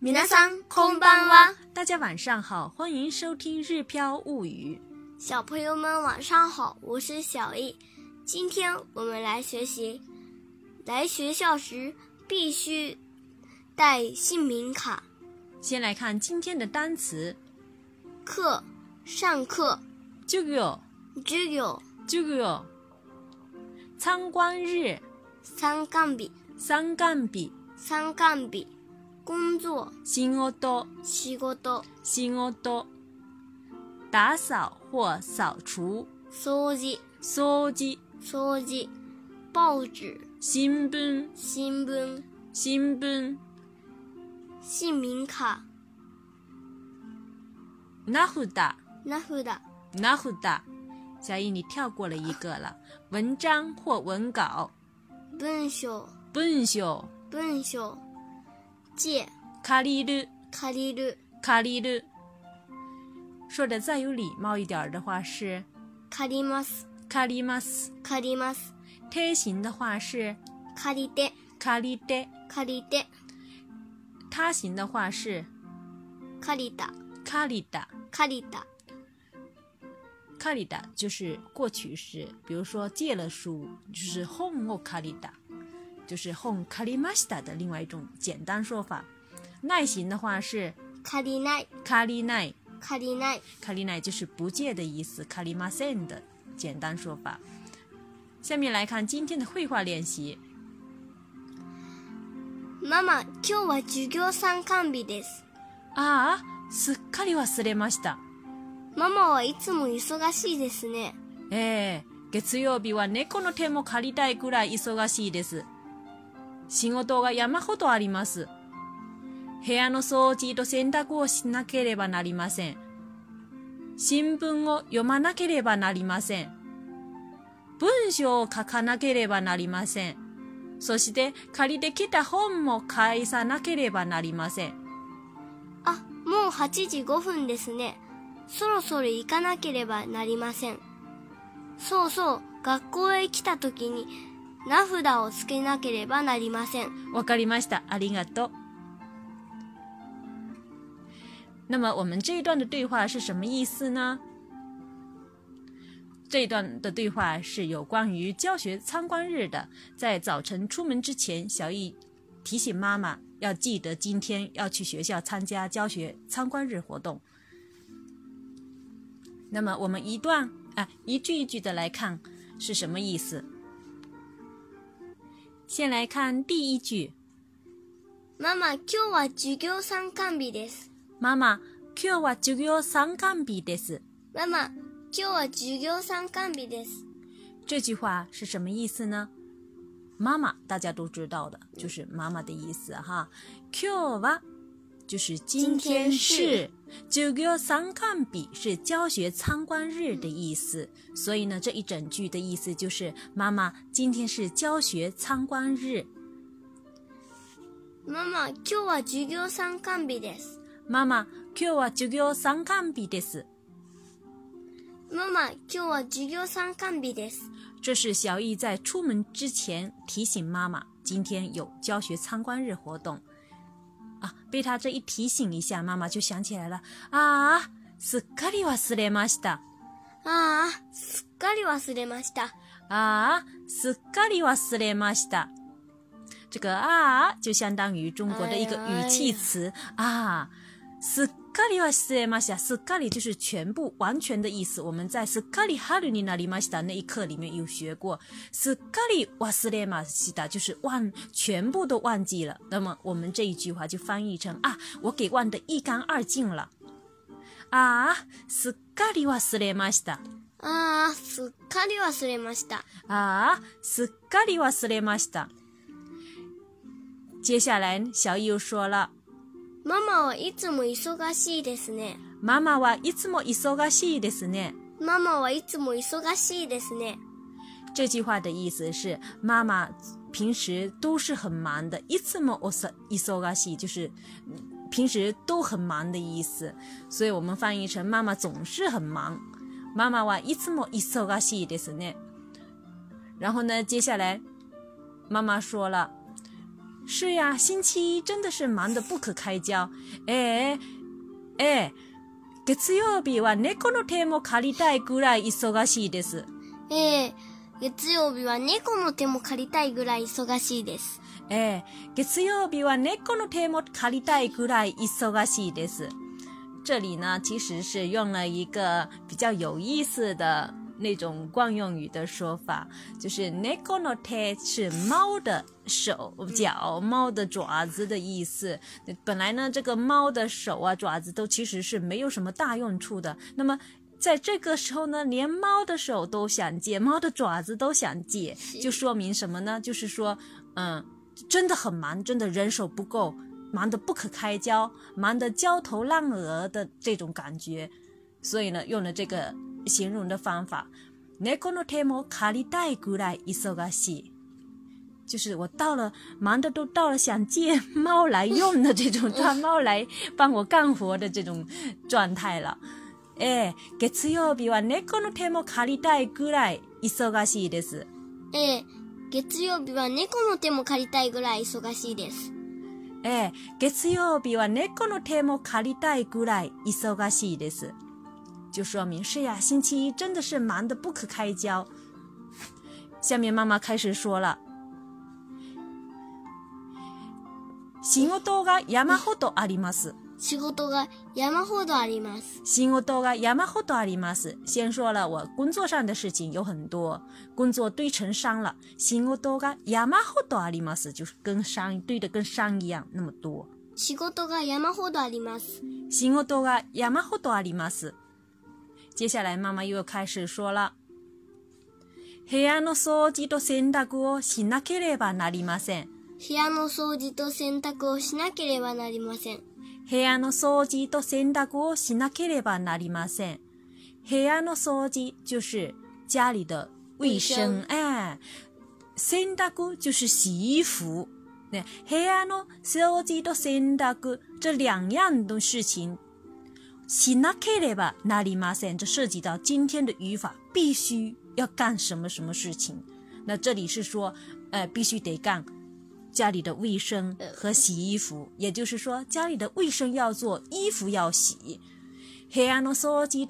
米娜桑，空班は。大家晚上好，欢迎收听《日飘物语》。小朋友们晚上好，我是小易，今天我们来学习。来学校时必须带姓名卡。先来看今天的单词。课，上课。jugo，jugo，jugo。参观日。三杠笔。三杠笔。三杠笔。工作，仕事。仕事。仕事。打扫或扫除，掃除。掃除。掃除。报纸，新聞。新聞。新聞。姓名卡，拿呼哒，拿呼哒，拿呼哒。小姨，你跳过了一个了。文章或文稿，笨秀，笨秀，笨秀。借，卡りる，借りる，借りる。说的再有礼貌一点的话是，借ります，借ります，借りま斯。他形的话是，借りて，借りて，借りて。他行的话是，借りた，借りた，借りた。借りた就是过去式，比如说借了书，就是ほんを借りた。就是本借りました的另外一种简单说法。耐心的话是借りない、借りない、借りない、借りない就是不借的意思，借りません的简单说法。下面来看今天的绘画练习。ママ、今日は授業参観日です。ああ、すっかり忘れました。ママはいつも忙しいですね。ええ月曜日は猫の手も借りたいくらい忙しいです。仕事が山ほどあります。部屋の掃除と洗濯をしなければなりません。新聞を読まなければなりません。文章を書かなければなりません。そして借りてきた本も返さなければなりません。あ、もう8時5分ですね。そろそろ行かなければなりません。そうそう、学校へ来た時にナフをつけなければなりません。わかりました。ありがとう。那么我们这一段的对话是什么意思呢？这一段的对话是有关于教学参观日的。在早晨出门之前，小易提醒妈妈要记得今天要去学校参加教学参观日活动。那么我们一段啊，一句一句的来看是什么意思？先来看第一句。妈妈，今日は授業参観日です。妈妈，今日は授業参観日です。妈妈，今日は授業参観日です。这句话是什么意思呢？妈妈，大家都知道的，就是妈妈的意思哈。今日は就是今天是。就叫参観比是教学参观日的意思，所以呢，这一整句的意思就是：妈妈今天是教学参观日。妈妈，今日は授業参観日です。妈妈，今日は授業参観日です。妈妈，今日は授業参観日です。这是小易在出门之前提醒妈妈，今天有教学参观日活动。啊，被他这一提醒一下，妈妈就想起来了。啊，すっかり忘れました。啊，すっかり忘れました。啊，すっかり忘れました。这个啊，就相当于中国的一个语气词啊，す。すっかり忘れました。すっかり就是全部、完全的意思。我们在すっかりハルニナましたタ那一课里面有学过。すっかり忘れました，就是忘，全部都忘记了。那么我们这一句话就翻译成啊，我给忘得一干二净了。啊，すっかり忘れました。啊，すっかり忘れました。啊，すっかり忘れました。接下来小易又说了。妈妈はいつも忙しいですね。妈妈はいつも忙しいですね。妈妈はいつも忙しいですね。这句话的意思是妈妈平时都是很忙的。いつも忙しい就是平时都很忙的意思，所以我们翻译成妈妈总是很忙。妈妈はいつも忙しいですね。然后呢，接下来妈妈说了。是呀，星期一真的是忙得不可开交。ええ、ええ、月曜日は猫の手も借りたいぐらい忙しいです。ええ、月曜日は猫の手も借りたいぐらい忙しいです。ええ、月曜日は猫の手も借りたいぐらい忙しいです。这里呢，其实是用了一个比较有意思的那种惯用语的说法，就是 n e c o n o t e 是猫的手脚、猫的爪子的意思。本来呢，这个猫的手啊、爪子都其实是没有什么大用处的。那么，在这个时候呢，连猫的手都想借，猫的爪子都想借，就说明什么呢？就是说，嗯，真的很忙，真的人手不够，忙得不可开交，忙得焦头烂额的这种感觉。所以呢，用了这个。形容的方法。猫の手も借りたいぐらい忙しい。就是我到了，忙的都到了，想借猫来用的这种，抓猫来帮我干活的这种状态了。え月曜日は猫の手も借りたいぐらい忙しいです。え月曜日は猫の手も借りたいぐらい忙しいです。え月曜日は猫の手も借りたいぐらい忙しいです。就说明是呀，星期一真的是忙得不可开交。下面妈妈开始说了：“仕事が山ほどあります。”“仕事が山ほどあります。”“仕事が山ほどあります。”先说了我工作上的事情有很多，工作堆成山了。“仕事が山ほどあります。”就是跟山堆得跟山一样那么多。“仕事が山ほどあります。”“仕事が山ほどあります。”接下来，妈妈又开始说了：“房间的扫地和洗衣服是那刻吧，那得麻烦。房间的扫地和洗衣服是那刻吧，那得麻烦。房间的扫地就是家里的卫生，哎，洗衣就是洗衣服。那房间的扫地和洗衣这两样的事情。”しなければなりません。这涉及到今天的语法，必须要干什么什么事情。那这里是说，哎，必须得干家里的卫生和洗衣服。也就是说，家里的卫生要做，衣服要洗。家里的卫生要做，衣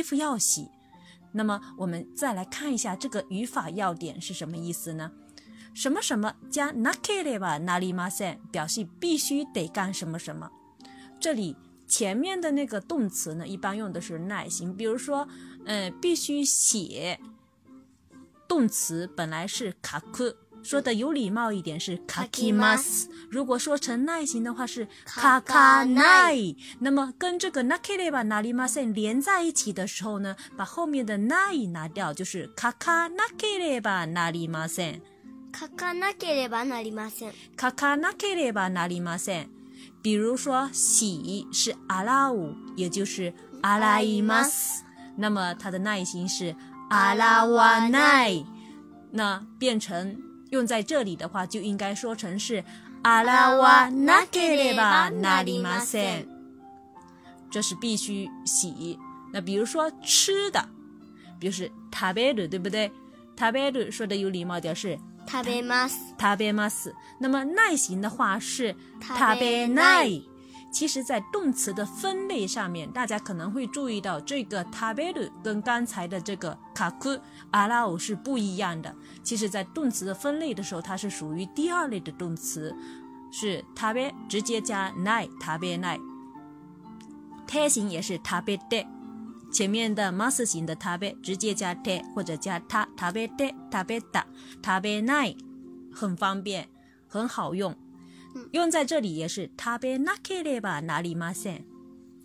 服要洗。那么我们再来看一下这个语法要点是什么意思呢？什么什么加 n ければなりま a n m e 表示必须得干什么什么？这里前面的那个动词呢，一般用的是耐心，比如说，呃，必须写动词本来是卡 a 说的有礼貌一点是 kaki mas，如果说成耐心的话是 kaka nae。那么跟这个 nakereba nari masen 连在一起的时候呢，把后面的 n a i 拿掉，就是 kaka nakereba nari masen。kaka nakereba nari masen。kaka nakereba nari masen。比如说喜是 a l a u 也就是 a l a i mas。那么他的耐心是 arawanae。那变成。用在这里的话，就应该说成是阿拉瓦纳克列巴纳里马森，这是必须洗。那比如说吃的，比如是食べる，对不对？食べる说的有礼貌点是食べます，食べます。那么耐心的话是食べない。其实，在动词的分类上面，大家可能会注意到这个 t a タ e ル跟刚才的这个カク、阿拉オ是不一样的。其实，在动词的分类的时候，它是属于第二类的动词，是 t タ e ル直接加 nai t いタ n ルない。太形也是 tabe ル太，前面的 m マス型的 t タ e ル直接加太或者加 ta tabe a b ベル太、t a b だ、タベ t a i 很方便，很好用。用在这里也是食べなければなりません。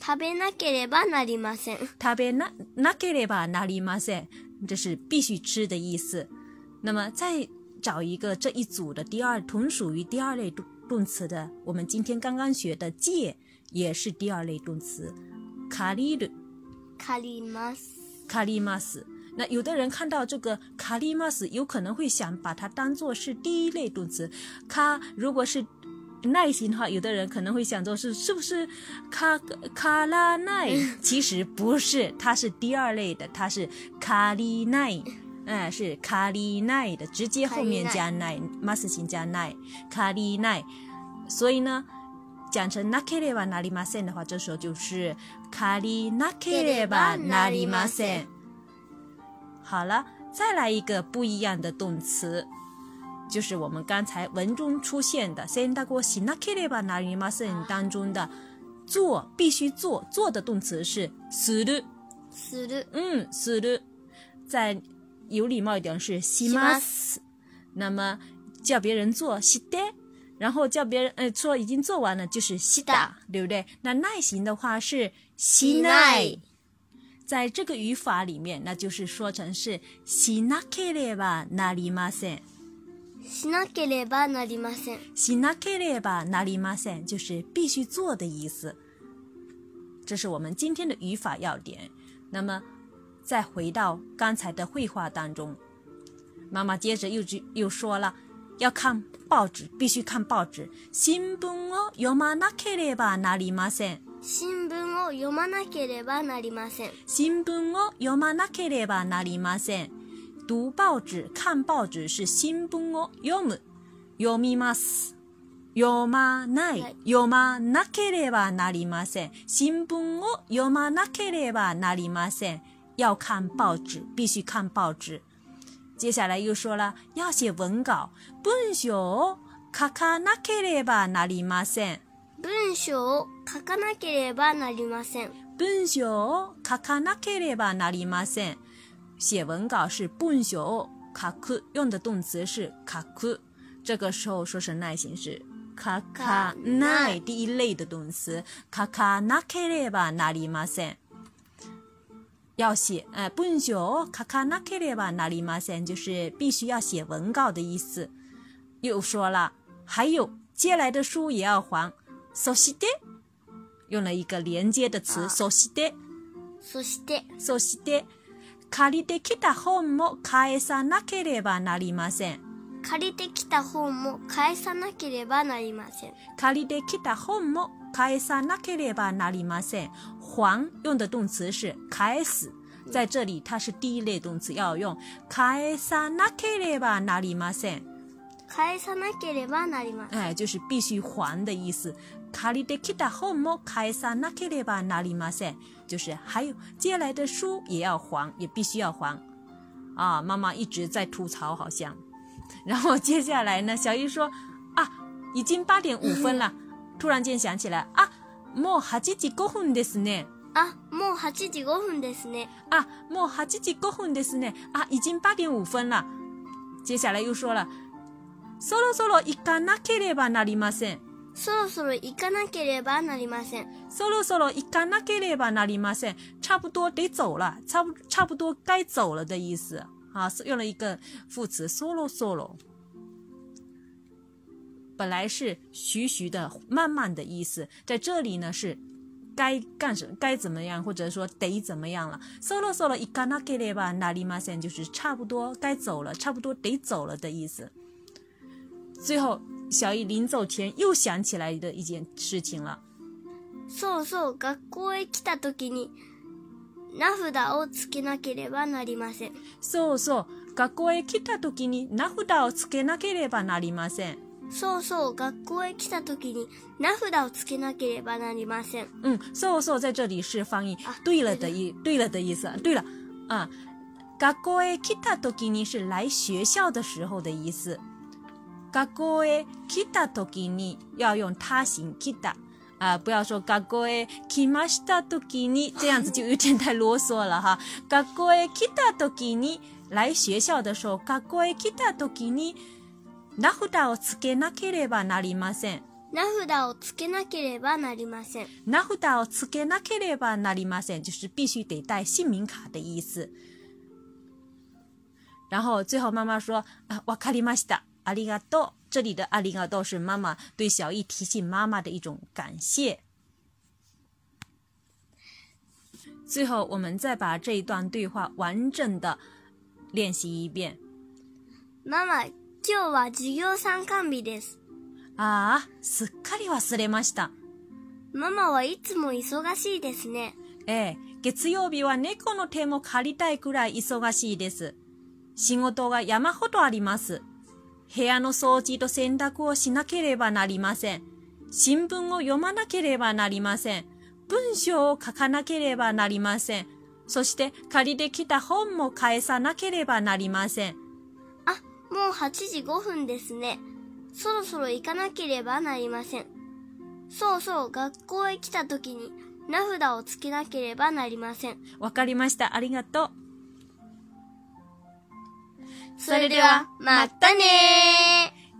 食べなければなりません。食べななければなりません，这是必须吃的意思。那么再找一个这一组的第二，同属于第二类动动词的，我们今天刚刚学的借也是第二类动词。卡里マ卡里リ斯卡里リ斯。那有的人看到这个卡里マ斯，有可能会想把它当做是第一类动词。卡如果是耐心的话，有的人可能会想做是是不是卡卡拉奈？其实不是，它是第二类的，它是卡里奈，嗯，是卡里奈的，直接后面加奈，masin 加奈，卡里奈。所以呢，讲成 nakereba nari masen 的话，这时候就是卡里 nakereba nari masen。好了，再来一个不一样的动词。就是我们刚才文中出现的“先大过行那克列巴那尼马斯”当中的“做”必须做做的动词是“する”，する，嗯，する，再有礼貌一点是“します”，那么叫别人做“して”，然后叫别人呃说已经做完了就是“した”，对不对？那耐心的话是“しない”。在这个语法里面，那就是说成是“しなければなりません”。しなければなりません。しなければなりません就是必须做的意思。这是我们今天的语法要点。那么，再回到刚才的绘画当中，妈妈接着又去又说了，要看报纸，必须看报纸。新聞を読まなければなりません。新聞を読まなければなりません。新聞を読まなければなりません。读报纸，看报纸是新闻哦。有木有密码子？有吗？奈有吗？那可了吧？哪里吗？三新闻哦。有吗？那可了吧？哪里吗？三要看报纸，必须看报纸。接下来又说了，要写文稿。文章哦，卡卡那可了吧？哪里吗？三文章哦，卡卡那可了吧？哪里吗？三文章哦，卡卡那可了吧？哪里吗？三写文稿是本学卡库用的动词是卡库，这个时候说是耐心是卡卡奈第一类的动词卡卡那ケ列吧ナ里マセ，要写哎本学卡卡那ケ列吧ナ里マセ就是必须要写文稿的意思。又说了，还有借来的书也要还。そして用了一个连接的词。そして、そして、そして。借りてきた本も返さなければなりません。借りてきた本も返さなければなりません。借りてきた本も返さなければなりません。还用的动词是返す。在这里，它是第一类动词，要用返さなければなりません。返さなければなりません。哎，就是必须还的意思。借りてきた本も返さなければなりません。就是还有接下来的书也要还，也必须要还，啊！妈妈一直在吐槽，好像。然后接下来呢，小姨说啊，已经八点五分了，突然间想起来啊，もう八時五分ですね。啊，もう八時五分ですね。啊，もう八時五分ですね。啊，已经八点五分了。接下来又说了，そろそろ行かなければなりません。so 罗 so 罗，伊卡纳克列巴纳里马森，差不多得走了，差不差不多该走了的意思啊，是用了一个副词 so 罗 so 罗，本来是徐徐的、慢慢的意思，在这里呢是该干什、该怎么样，或者说得怎么样了。so 罗 so 罗，伊卡纳克列巴纳里马森就是差不多该走了，差不多得走了的意思。最后。小伊临走前又想起来的一件事情了。so so，学校へ来たときに、名札をつけなければなりません。そうそう、学校へ来たときに、名札をつけなければなりません。そうそう、学校へ来たときに、名札をつけなければなりません。ん、そうそう、在这里是翻译对了的一对了的意思。对了，啊，学校へ来たときに是来学校的时候的意思。学校へ来た時に要用他行来た。啊，不要说各国的キマシタ都给你，这样子就有点太啰嗦了哈。各国的キタ都给你，来学校的时候各国的キタ都给你。ナフをつけなければなりません。名札をつけなければなりません。名札をつけなければなりません，就是必须得带姓名卡的意思。然后最后妈妈说，ワカリマシだ。阿里嘎多！这里的阿里嘎多是妈妈对小易提醒妈妈的一种感谢。最后，我们再把这一段对话完整的练习一遍。妈妈今日は授業参観日です。ああ、すっかり忘れました。ママはいつも忙しいですね。ええ、月曜日は猫の手も借りたいくらい忙しいです。仕事が山ほどあります。部屋の掃除と洗濯をしなければなりません。新聞を読まなければなりません。文章を書かなければなりません。そして借りてきた本も返さなければなりません。あ、もう8時5分ですね。そろそろ行かなければなりません。そうそう、学校へ来た時に名札をつけなければなりません。わかりました。ありがとう。所以对吧？马丹尼，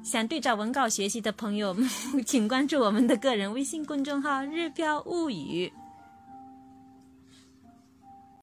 想对照文稿学习的朋友，请关注我们的个人微信公众号“日标物语”。